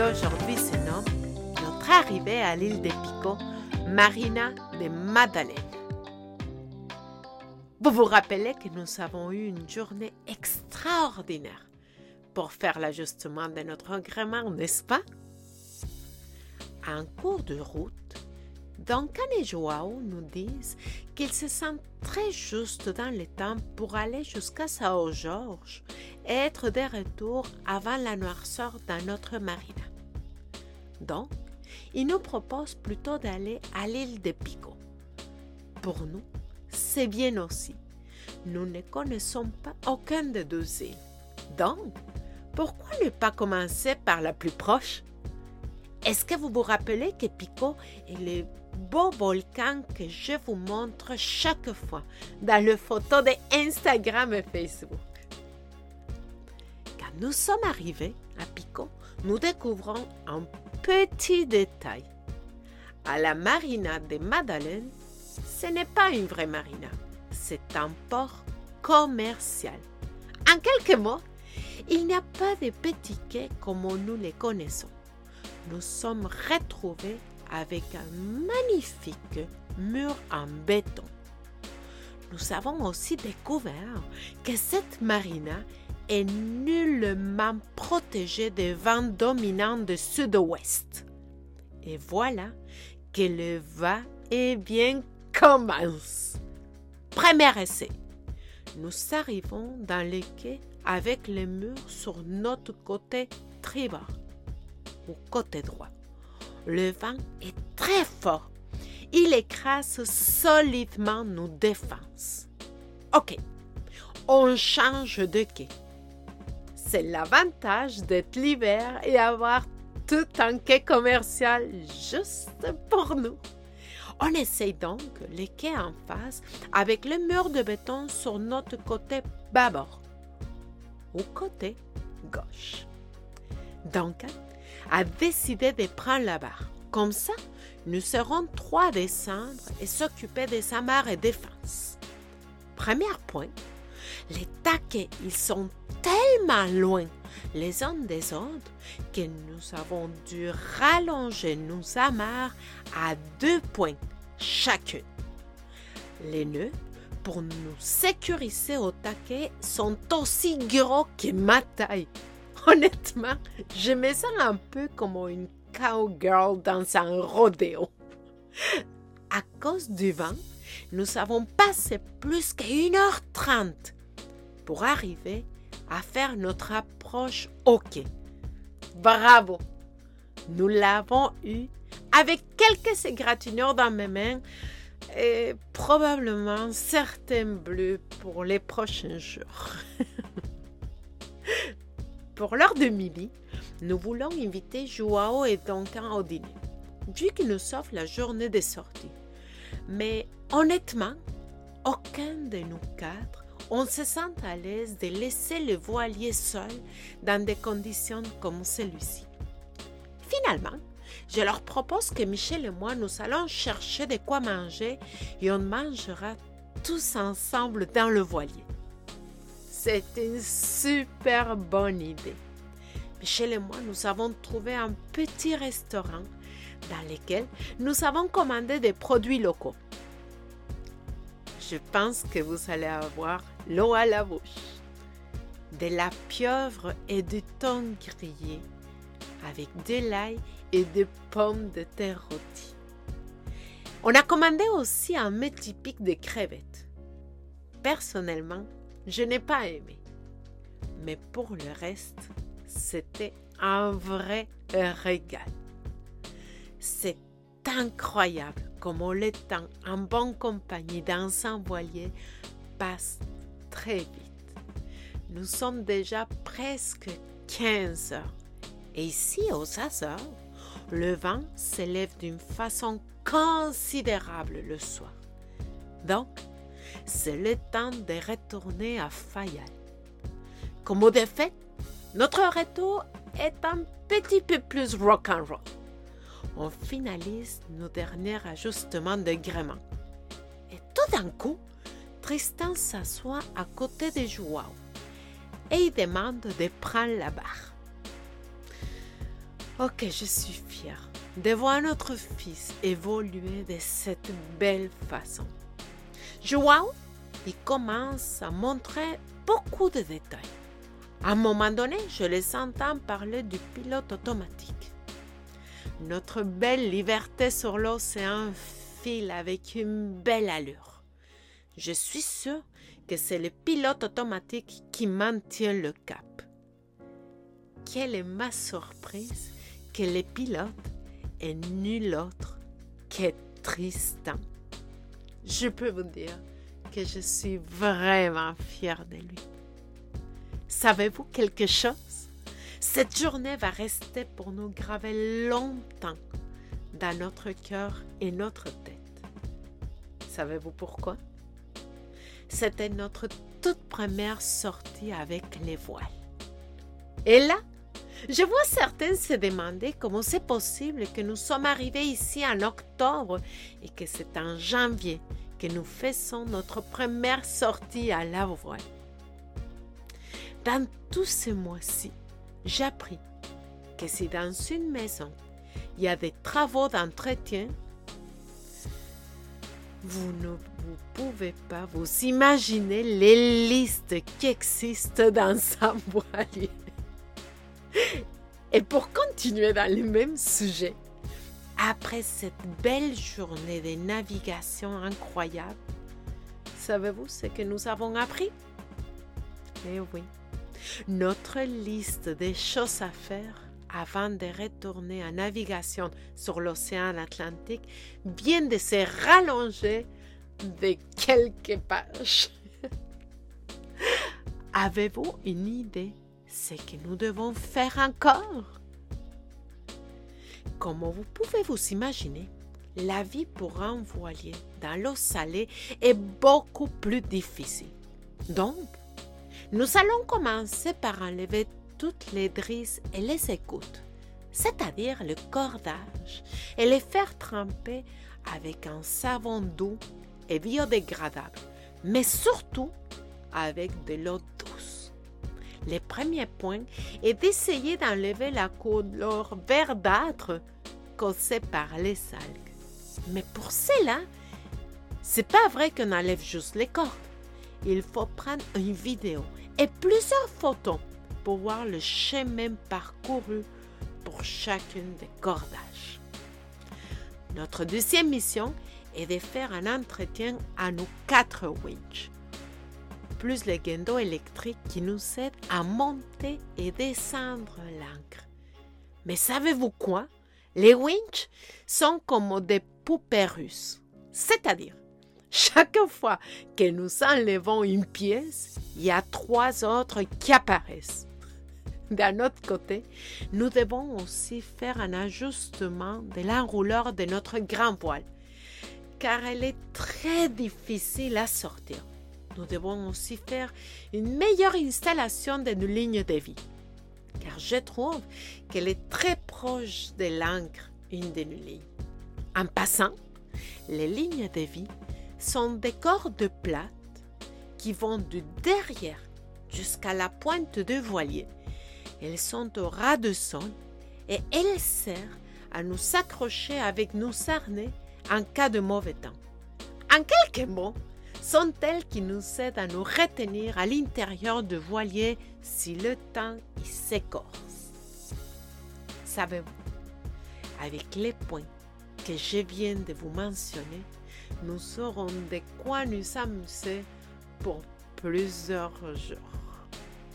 D'aujourd'hui se nomme Notre arrivée à l'île des Picots, Marina de Madeleine. Vous vous rappelez que nous avons eu une journée extraordinaire pour faire l'ajustement de notre agrément, n'est-ce pas? En cours de route, Duncan et Joao nous disent qu'ils se sentent très juste dans le temps pour aller jusqu'à Sao George et être de retour avant la noirceur dans notre marina. Donc, ils nous proposent plutôt d'aller à l'île de Pico. Pour nous, c'est bien aussi. Nous ne connaissons pas aucun des deux îles. Donc, pourquoi ne pas commencer par la plus proche? Est-ce que vous vous rappelez que Pico est le beau volcan que je vous montre chaque fois dans les photos de Instagram et Facebook? Quand nous sommes arrivés à Pico, nous découvrons un petit détail. À la marina de Madeleine, ce n'est pas une vraie marina, c'est un port commercial. En quelques mots, il n'y a pas de petits quais comme nous les connaissons. Nous sommes retrouvés avec un magnifique mur en béton. Nous avons aussi découvert que cette marina nullement protégée des vents dominants de sud-ouest. Et voilà que le va-et-vient commence. Premier essai. Nous arrivons dans le quai avec le mur sur notre côté tribord ou côté droit. Le vent est très fort. Il écrase solidement nos défenses. OK, on change de quai. C'est l'avantage d'être l'hiver et avoir tout un quai commercial juste pour nous. On essaye donc le quai en face avec le mur de béton sur notre côté bâbord ou côté gauche. Duncan a décidé de prendre la barre. Comme ça, nous serons trois à descendre et s'occuper des amarres et défense. Premier point, les taquets, ils sont tellement loin les uns des autres que nous avons dû rallonger nos amarres à deux points chacune. Les nœuds, pour nous sécuriser au taquet, sont aussi gros que ma taille. Honnêtement, je me sens un peu comme une cowgirl dans un rodéo. À cause du vent, nous avons passé plus qu'une heure trente pour arriver à faire notre approche quai. Bravo! Nous l'avons eu avec quelques égratignures dans mes mains et probablement certains bleus pour les prochains jours. pour l'heure de midi, nous voulons inviter Joao et Duncan au dîner, vu qu'ils nous offrent la journée des sorties. Mais honnêtement, aucun de nous quatre on se sent à l'aise de laisser le voilier seul dans des conditions comme celui-ci. Finalement, je leur propose que Michel et moi, nous allons chercher de quoi manger et on mangera tous ensemble dans le voilier. C'est une super bonne idée. Michel et moi, nous avons trouvé un petit restaurant dans lequel nous avons commandé des produits locaux. Je pense que vous allez avoir l'eau à la bouche, de la pieuvre et du thon grillé, avec de l'ail et des pommes de terre rôties. On a commandé aussi un mets typique de crevettes. Personnellement, je n'ai pas aimé. Mais pour le reste, c'était un vrai régal. C'est incroyable comme le temps en bonne compagnie dans un voilier passe très vite. Nous sommes déjà presque 15 heures Et ici, aux Açores, le vent s'élève d'une façon considérable le soir. Donc, c'est le temps de retourner à Fayal. Comme au défait, notre retour est un petit peu plus rock'n'roll. On finalise nos derniers ajustements de gréement. Et tout d'un coup, Tristan s'assoit à côté de Joao et il demande de prendre la barre. Ok, je suis fière de voir notre fils évoluer de cette belle façon. Joao, il commence à montrer beaucoup de détails. À un moment donné, je les entends parler du pilote automatique. Notre belle liberté sur l'océan file avec une belle allure. Je suis sûre que c'est le pilote automatique qui maintient le cap. Quelle est ma surprise que le pilote est nul autre que Tristan. Je peux vous dire que je suis vraiment fière de lui. Savez-vous quelque chose? Cette journée va rester pour nous graver longtemps dans notre cœur et notre tête. Savez-vous pourquoi? C'était notre toute première sortie avec les voiles. Et là, je vois certains se demander comment c'est possible que nous sommes arrivés ici en octobre et que c'est en janvier que nous faisons notre première sortie à la voile. Dans tous ces mois-ci, j'ai appris que si dans une maison il y a des travaux d'entretien, vous ne vous pouvez pas vous imaginer les listes qui existent dans un voilier. Et pour continuer dans le même sujet, après cette belle journée de navigation incroyable, savez-vous ce que nous avons appris? Eh oui, notre liste des choses à faire avant de retourner en navigation sur l'océan Atlantique vient de se rallonger de quelques pages. Avez-vous une idée ce que nous devons faire encore? Comme vous pouvez vous imaginer, la vie pour un voilier dans l'eau salée est beaucoup plus difficile. Donc, nous allons commencer par enlever toutes les drisses et les écoutes, c'est-à-dire le cordage, et les faire tremper avec un savon doux et biodégradable, mais surtout avec de l'eau douce. Le premier point est d'essayer d'enlever la couleur verdâtre causée par les algues. Mais pour cela, c'est pas vrai qu'on enlève juste les cordes. Il faut prendre une vidéo et plusieurs photos pour voir le chemin parcouru pour chacune des cordages. Notre deuxième mission est de faire un entretien à nos quatre winches, plus les guindos électriques qui nous aident à monter et descendre l'ancre. Mais savez-vous quoi? Les winches sont comme des poupées russes, c'est-à-dire chaque fois que nous enlevons une pièce, il y a trois autres qui apparaissent. D'un autre côté, nous devons aussi faire un ajustement de l'enrouleur de notre grand voile, car elle est très difficile à sortir. Nous devons aussi faire une meilleure installation de nos lignes de vie, car je trouve qu'elle est très proche de l'encre, une de nos lignes. En passant, les lignes de vie sont des cordes plates qui vont du derrière jusqu'à la pointe de voilier. Elles sont au ras de sol et elles servent à nous accrocher avec nos harnais en cas de mauvais temps. En quelques mots, sont elles qui nous aident à nous retenir à l'intérieur du voilier si le temps s'écorce. Savez-vous, avec les points que je viens de vous mentionner, nous aurons de quoi nous amuser pour plusieurs jours.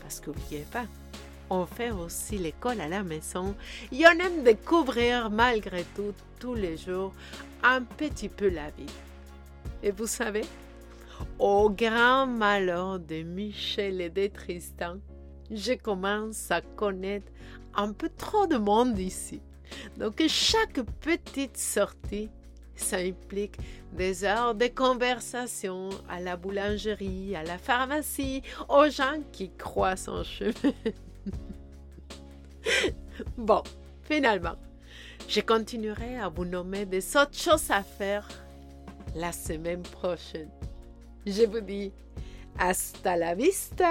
Parce qu'oubliez pas, on fait aussi l'école à la maison et on aime découvrir malgré tout tous les jours un petit peu la vie. Et vous savez, au grand malheur de Michel et de Tristan, je commence à connaître un peu trop de monde ici. Donc chaque petite sortie, ça implique des heures de conversation à la boulangerie, à la pharmacie, aux gens qui croisent en chemin. bon, finalement, je continuerai à vous nommer des autres choses à faire la semaine prochaine. Je vous dis hasta la vista.